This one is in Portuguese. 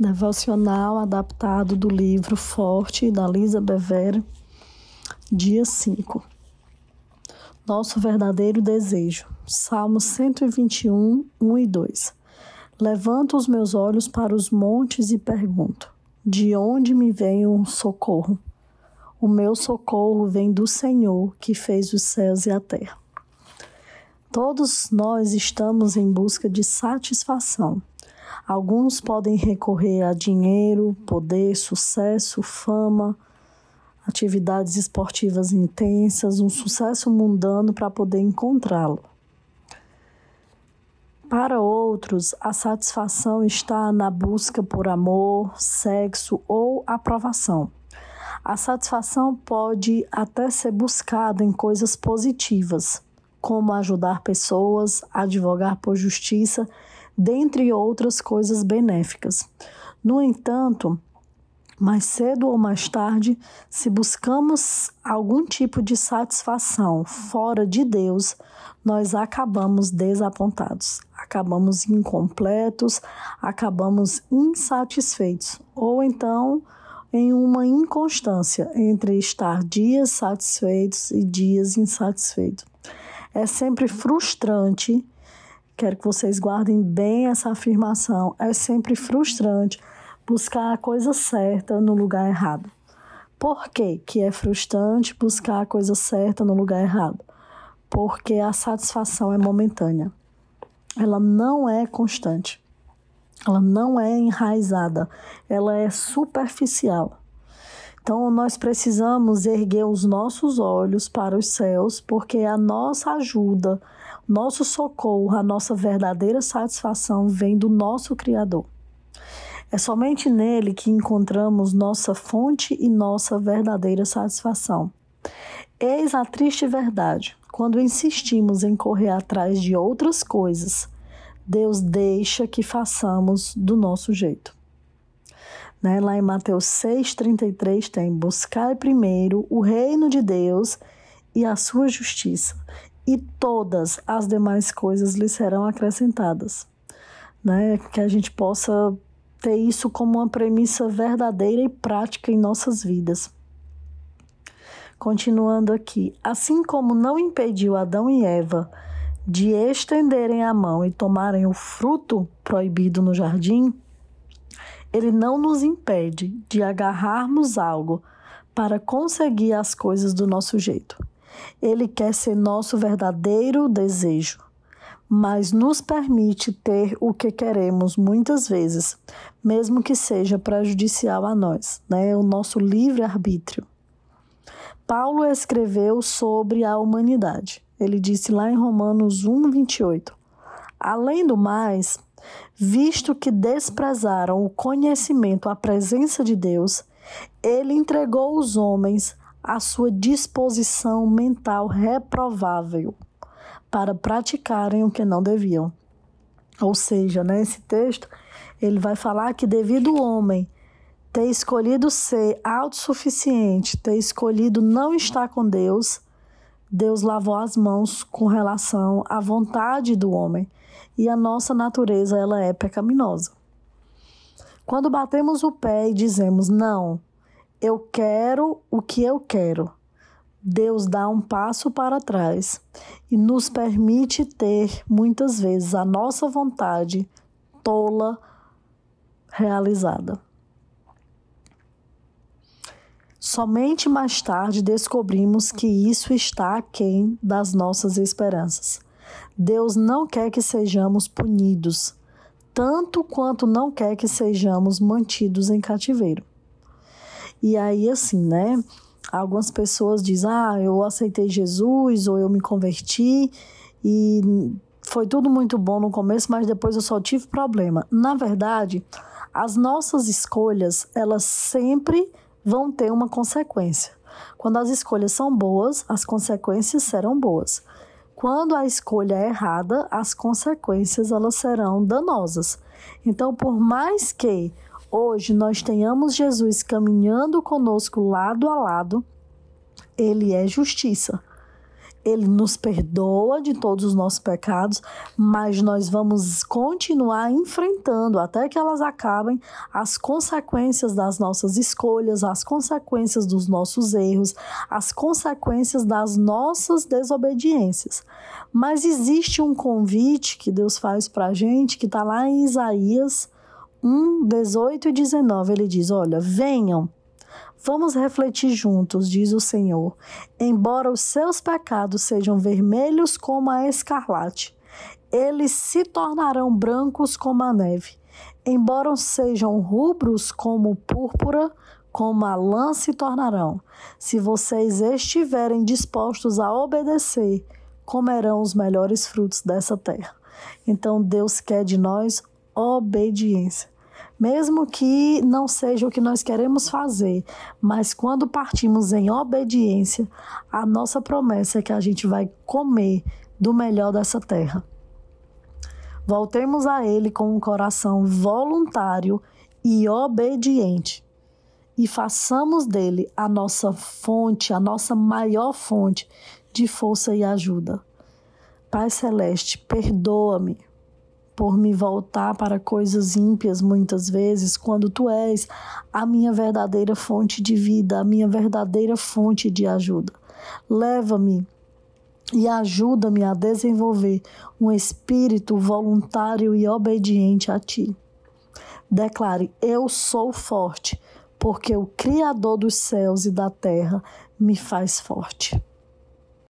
Devocional adaptado do livro Forte, da Lisa Bever, dia 5. Nosso verdadeiro desejo. Salmo 121, 1 e 2. Levanto os meus olhos para os montes e pergunto: De onde me vem o socorro? O meu socorro vem do Senhor, que fez os céus e a terra. Todos nós estamos em busca de satisfação Alguns podem recorrer a dinheiro, poder, sucesso, fama, atividades esportivas intensas, um sucesso mundano para poder encontrá-lo. Para outros, a satisfação está na busca por amor, sexo ou aprovação. A satisfação pode até ser buscada em coisas positivas, como ajudar pessoas, advogar por justiça dentre outras coisas benéficas. No entanto, mais cedo ou mais tarde, se buscamos algum tipo de satisfação fora de Deus, nós acabamos desapontados, acabamos incompletos, acabamos insatisfeitos, ou então em uma inconstância entre estar dias satisfeitos e dias insatisfeitos. É sempre frustrante Quero que vocês guardem bem essa afirmação. É sempre frustrante buscar a coisa certa no lugar errado. Por que, que é frustrante buscar a coisa certa no lugar errado? Porque a satisfação é momentânea. Ela não é constante. Ela não é enraizada. Ela é superficial. Então, nós precisamos erguer os nossos olhos para os céus, porque a nossa ajuda, nosso socorro, a nossa verdadeira satisfação vem do nosso Criador. É somente nele que encontramos nossa fonte e nossa verdadeira satisfação. Eis a triste verdade: quando insistimos em correr atrás de outras coisas, Deus deixa que façamos do nosso jeito. Né? Lá em Mateus 6,33 tem: Buscai primeiro o reino de Deus e a sua justiça, e todas as demais coisas lhe serão acrescentadas. Né? Que a gente possa ter isso como uma premissa verdadeira e prática em nossas vidas. Continuando aqui, assim como não impediu Adão e Eva de estenderem a mão e tomarem o fruto proibido no jardim, ele não nos impede de agarrarmos algo para conseguir as coisas do nosso jeito. Ele quer ser nosso verdadeiro desejo, mas nos permite ter o que queremos muitas vezes, mesmo que seja prejudicial a nós, né? O nosso livre-arbítrio. Paulo escreveu sobre a humanidade. Ele disse lá em Romanos 1, 28. Além do mais, Visto que desprezaram o conhecimento, a presença de Deus, ele entregou os homens à sua disposição mental reprovável para praticarem o que não deviam. Ou seja, nesse texto, ele vai falar que devido o homem ter escolhido ser autossuficiente, ter escolhido não estar com Deus, Deus lavou as mãos com relação à vontade do homem e a nossa natureza ela é pecaminosa. Quando batemos o pé e dizemos não, eu quero o que eu quero, Deus dá um passo para trás e nos permite ter muitas vezes a nossa vontade tola realizada. Somente mais tarde descobrimos que isso está aquém das nossas esperanças. Deus não quer que sejamos punidos, tanto quanto não quer que sejamos mantidos em cativeiro. E aí, assim, né? Algumas pessoas dizem: ah, eu aceitei Jesus ou eu me converti e foi tudo muito bom no começo, mas depois eu só tive problema. Na verdade, as nossas escolhas, elas sempre vão ter uma consequência. Quando as escolhas são boas, as consequências serão boas. Quando a escolha é errada, as consequências elas serão danosas. Então, por mais que hoje nós tenhamos Jesus caminhando conosco lado a lado, ele é justiça. Ele nos perdoa de todos os nossos pecados, mas nós vamos continuar enfrentando até que elas acabem as consequências das nossas escolhas, as consequências dos nossos erros, as consequências das nossas desobediências. Mas existe um convite que Deus faz para a gente que está lá em Isaías 1, 18 e 19. Ele diz: Olha, venham Vamos refletir juntos, diz o Senhor. Embora os seus pecados sejam vermelhos como a escarlate, eles se tornarão brancos como a neve. Embora sejam rubros como púrpura, como a lã se tornarão. Se vocês estiverem dispostos a obedecer, comerão os melhores frutos dessa terra. Então Deus quer de nós obediência mesmo que não seja o que nós queremos fazer, mas quando partimos em obediência, a nossa promessa é que a gente vai comer do melhor dessa terra. Voltemos a Ele com um coração voluntário e obediente e façamos dele a nossa fonte, a nossa maior fonte de força e ajuda. Pai Celeste, perdoa-me por me voltar para coisas ímpias muitas vezes, quando tu és a minha verdadeira fonte de vida, a minha verdadeira fonte de ajuda. Leva-me e ajuda-me a desenvolver um espírito voluntário e obediente a ti. Declare: Eu sou forte, porque o Criador dos céus e da terra me faz forte.